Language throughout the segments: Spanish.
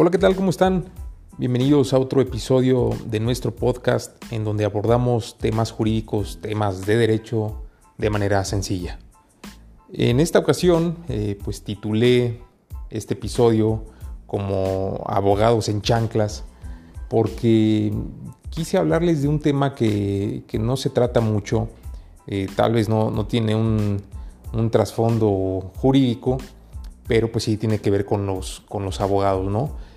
Hola, ¿qué tal? ¿Cómo están? Bienvenidos a otro episodio de nuestro podcast en donde abordamos temas jurídicos, temas de derecho de manera sencilla. En esta ocasión, eh, pues titulé este episodio como Abogados en Chanclas porque quise hablarles de un tema que, no se trata mucho, eh, tal vez no, tiene un, un trasfondo jurídico, pero pues sí tiene que ver con los, con los abogados, ¿no?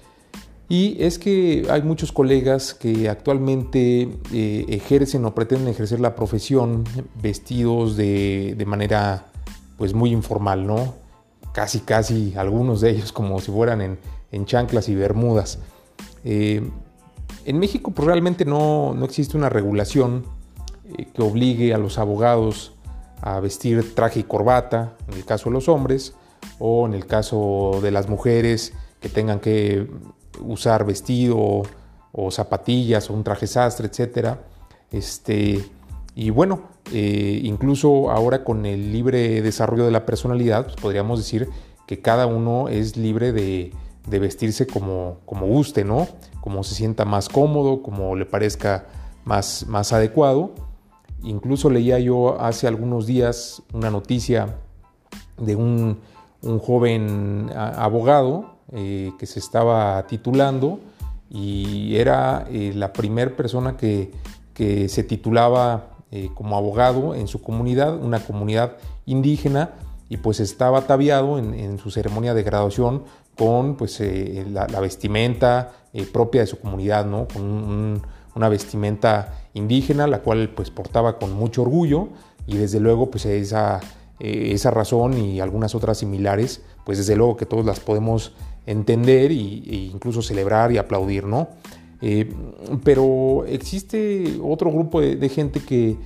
Y es que hay muchos colegas que actualmente eh, ejercen o pretenden ejercer la profesión vestidos de, manera pues muy informal, ¿no? Casi, casi algunos de ellos como si fueran en, chanclas y bermudas. Eh, en México pues realmente no, existe una regulación eh, que obligue a los abogados a vestir traje y corbata, en el caso de los hombres, o en el caso de las mujeres que tengan que usar vestido o, zapatillas o un traje sastre, etc. Este, y bueno, eh, incluso ahora con el libre desarrollo de la personalidad, pues podríamos decir que cada uno es libre de, vestirse como, como, guste, ¿no? Como se sienta más cómodo, como le parezca más, más adecuado. Incluso leía yo hace algunos días una noticia de un, un joven abogado eh, que se estaba titulando y era eh, la primera persona que, se titulaba eh, como abogado en su comunidad, una comunidad indígena, y pues estaba ataviado en, su ceremonia de graduación con pues, la, vestimenta propia de su comunidad, ¿no? con una vestimenta indígena, la cual pues portaba con mucho orgullo y desde luego pues esa, esa razón y algunas otras similares, pues desde luego que todos las podemos entender e incluso celebrar y aplaudir, ¿no? Eh, pero existe otro grupo de, gente que,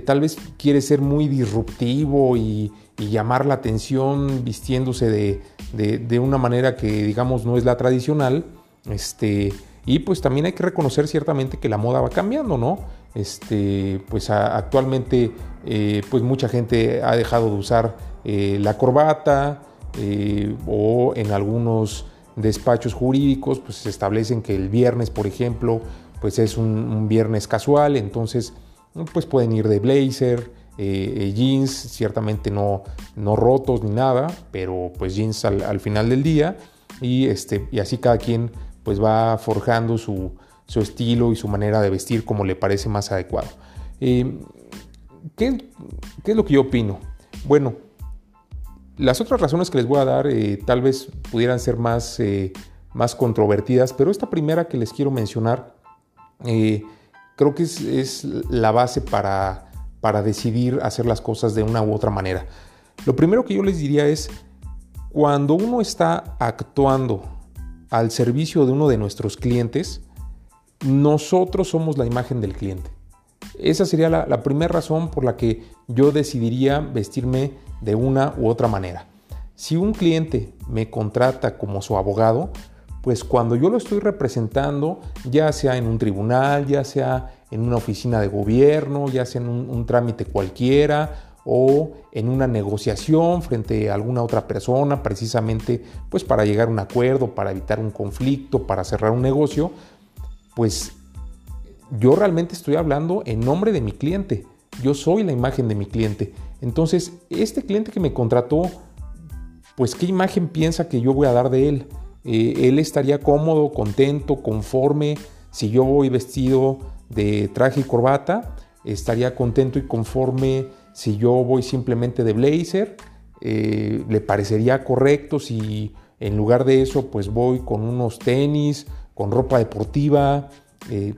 tal vez quiere ser muy disruptivo y, llamar la atención vistiéndose de, una manera que digamos no es la tradicional. Este, y pues también hay que reconocer ciertamente que la moda va cambiando, ¿no? Este, pues actualmente eh, pues mucha gente ha dejado de usar eh, la corbata, eh, o en algunos despachos jurídicos pues se establecen que el viernes, por ejemplo, pues es un, viernes casual, entonces pues pueden ir de blazer, eh, eh, jeans, ciertamente no, no rotos ni nada, pero pues jeans al, final del día y, este, y así cada quien pues va forjando su, su, estilo y su manera de vestir como le parece más adecuado. ¿qué, ¿Qué es lo que yo opino? Bueno, las otras razones que les voy a dar eh, tal vez pudieran ser más, eh, más controvertidas, pero esta primera que les quiero mencionar eh, creo que es, la base para, para decidir hacer las cosas de una u otra manera. Lo primero que yo les diría es, cuando uno está actuando al servicio de uno de nuestros clientes, nosotros somos la imagen del cliente. Esa sería la, primera razón por la que yo decidiría vestirme de una u otra manera. Si un cliente me contrata como su abogado, pues cuando yo lo estoy representando, ya sea en un tribunal, ya sea en una oficina de gobierno, ya sea en un, trámite cualquiera o en una negociación frente a alguna otra persona, precisamente pues para llegar a un acuerdo, para evitar un conflicto, para cerrar un negocio, pues yo realmente estoy hablando en nombre de mi cliente. Yo soy la imagen de mi cliente. Entonces, este cliente que me contrató, pues qué imagen piensa que yo voy a dar de él. Eh, él estaría cómodo, contento, conforme. Si yo voy vestido de traje y corbata, estaría contento y conforme si yo voy simplemente de blazer. Eh, le parecería correcto si en lugar de eso, pues voy con unos tenis, con ropa deportiva. Eh,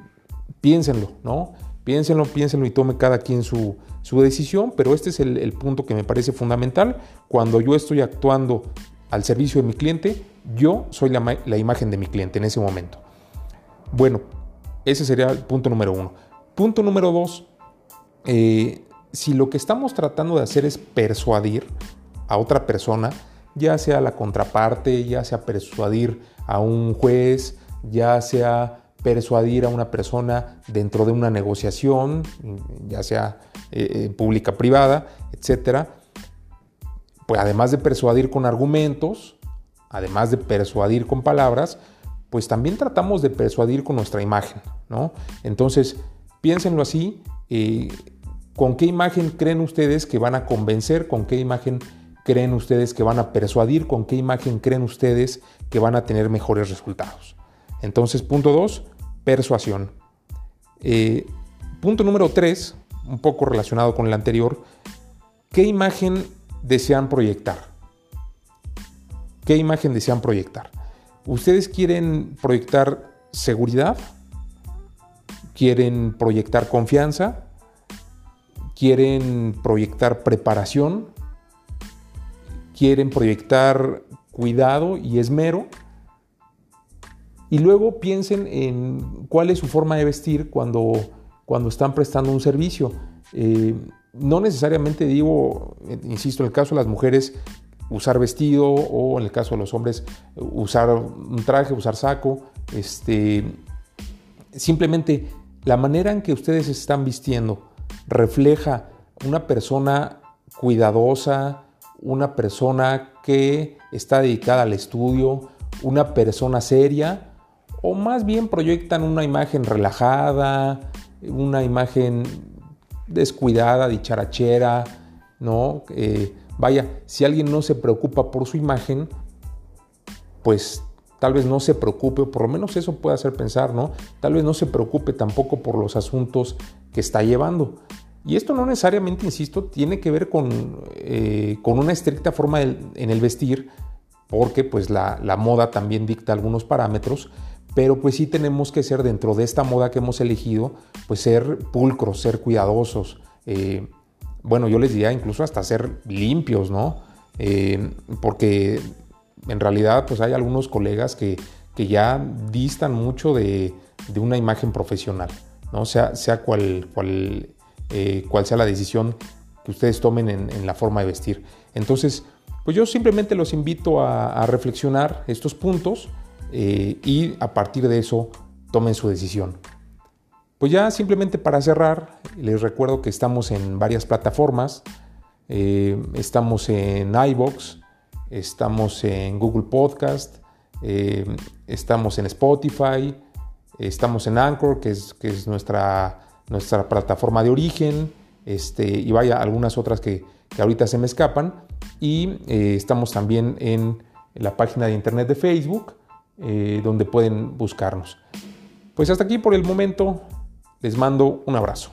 piénsenlo, ¿no? Piénsenlo, piénsenlo y tome cada quien su, decisión, pero este es el, punto que me parece fundamental. Cuando yo estoy actuando al servicio de mi cliente, yo soy la, imagen de mi cliente en ese momento. Bueno, ese sería el punto número uno. Punto número dos, eh, si lo que estamos tratando de hacer es persuadir a otra persona, ya sea la contraparte, ya sea persuadir a un juez, ya sea persuadir a una persona dentro de una negociación, ya sea eh, eh, pública, privada, etcétera, pues además de persuadir con argumentos, además de persuadir con palabras, pues también tratamos de persuadir con nuestra imagen, ¿no? Entonces, piénsenlo así, eh, ¿con qué imagen creen ustedes que van a convencer? ¿Con qué imagen creen ustedes que van a persuadir? ¿Con qué imagen creen ustedes que van a tener mejores resultados? Entonces, punto dos, persuasión. Eh, punto número tres, un poco relacionado con el anterior, ¿qué imagen desean proyectar? ¿Qué imagen desean proyectar? ¿Ustedes quieren proyectar seguridad? ¿Quieren proyectar confianza? ¿Quieren proyectar preparación? ¿Quieren proyectar cuidado y esmero? Y luego piensen en cuál es su forma de vestir cuando, cuando están prestando un servicio. Eh, no necesariamente digo, insisto, en el caso de las mujeres, usar vestido o en el caso de los hombres usar un traje, usar saco. Este, simplemente la manera en que ustedes están vistiendo refleja una persona cuidadosa, una persona que está dedicada al estudio, una persona seria, o más bien proyectan una imagen relajada, una imagen descuidada, dicharachera, ¿no? Eh, Vaya, si alguien no se preocupa por su imagen, pues tal vez no se preocupe, o por lo menos eso puede hacer pensar, ¿no? Tal vez no se preocupe tampoco por los asuntos que está llevando. Y esto no necesariamente, insisto, tiene que ver con, eh, con una estricta forma en el vestir, porque pues la, moda también dicta algunos parámetros, pero pues sí tenemos que ser dentro de esta moda que hemos elegido, pues ser pulcros, ser cuidadosos, eh, bueno, yo les diría incluso hasta ser limpios, ¿no? Eh, porque en realidad pues hay algunos colegas que, ya distan mucho de, una imagen profesional, ¿no? Sea, sea cual, cual, eh, cual, sea la decisión que ustedes tomen en, la forma de vestir. Entonces, pues yo simplemente los invito a, reflexionar estos puntos eh, y a partir de eso tomen su decisión. Pues ya simplemente para cerrar, les recuerdo que estamos en varias plataformas. Eh, estamos en iBox, estamos en Google Podcast, eh, estamos en Spotify, estamos en Anchor, que es, nuestra, nuestra plataforma de origen, este, y vaya, algunas otras que, ahorita se me escapan. Y estamos también en la página de internet de Facebook, donde pueden buscarnos. Pues hasta aquí por el momento. Les mando un abrazo.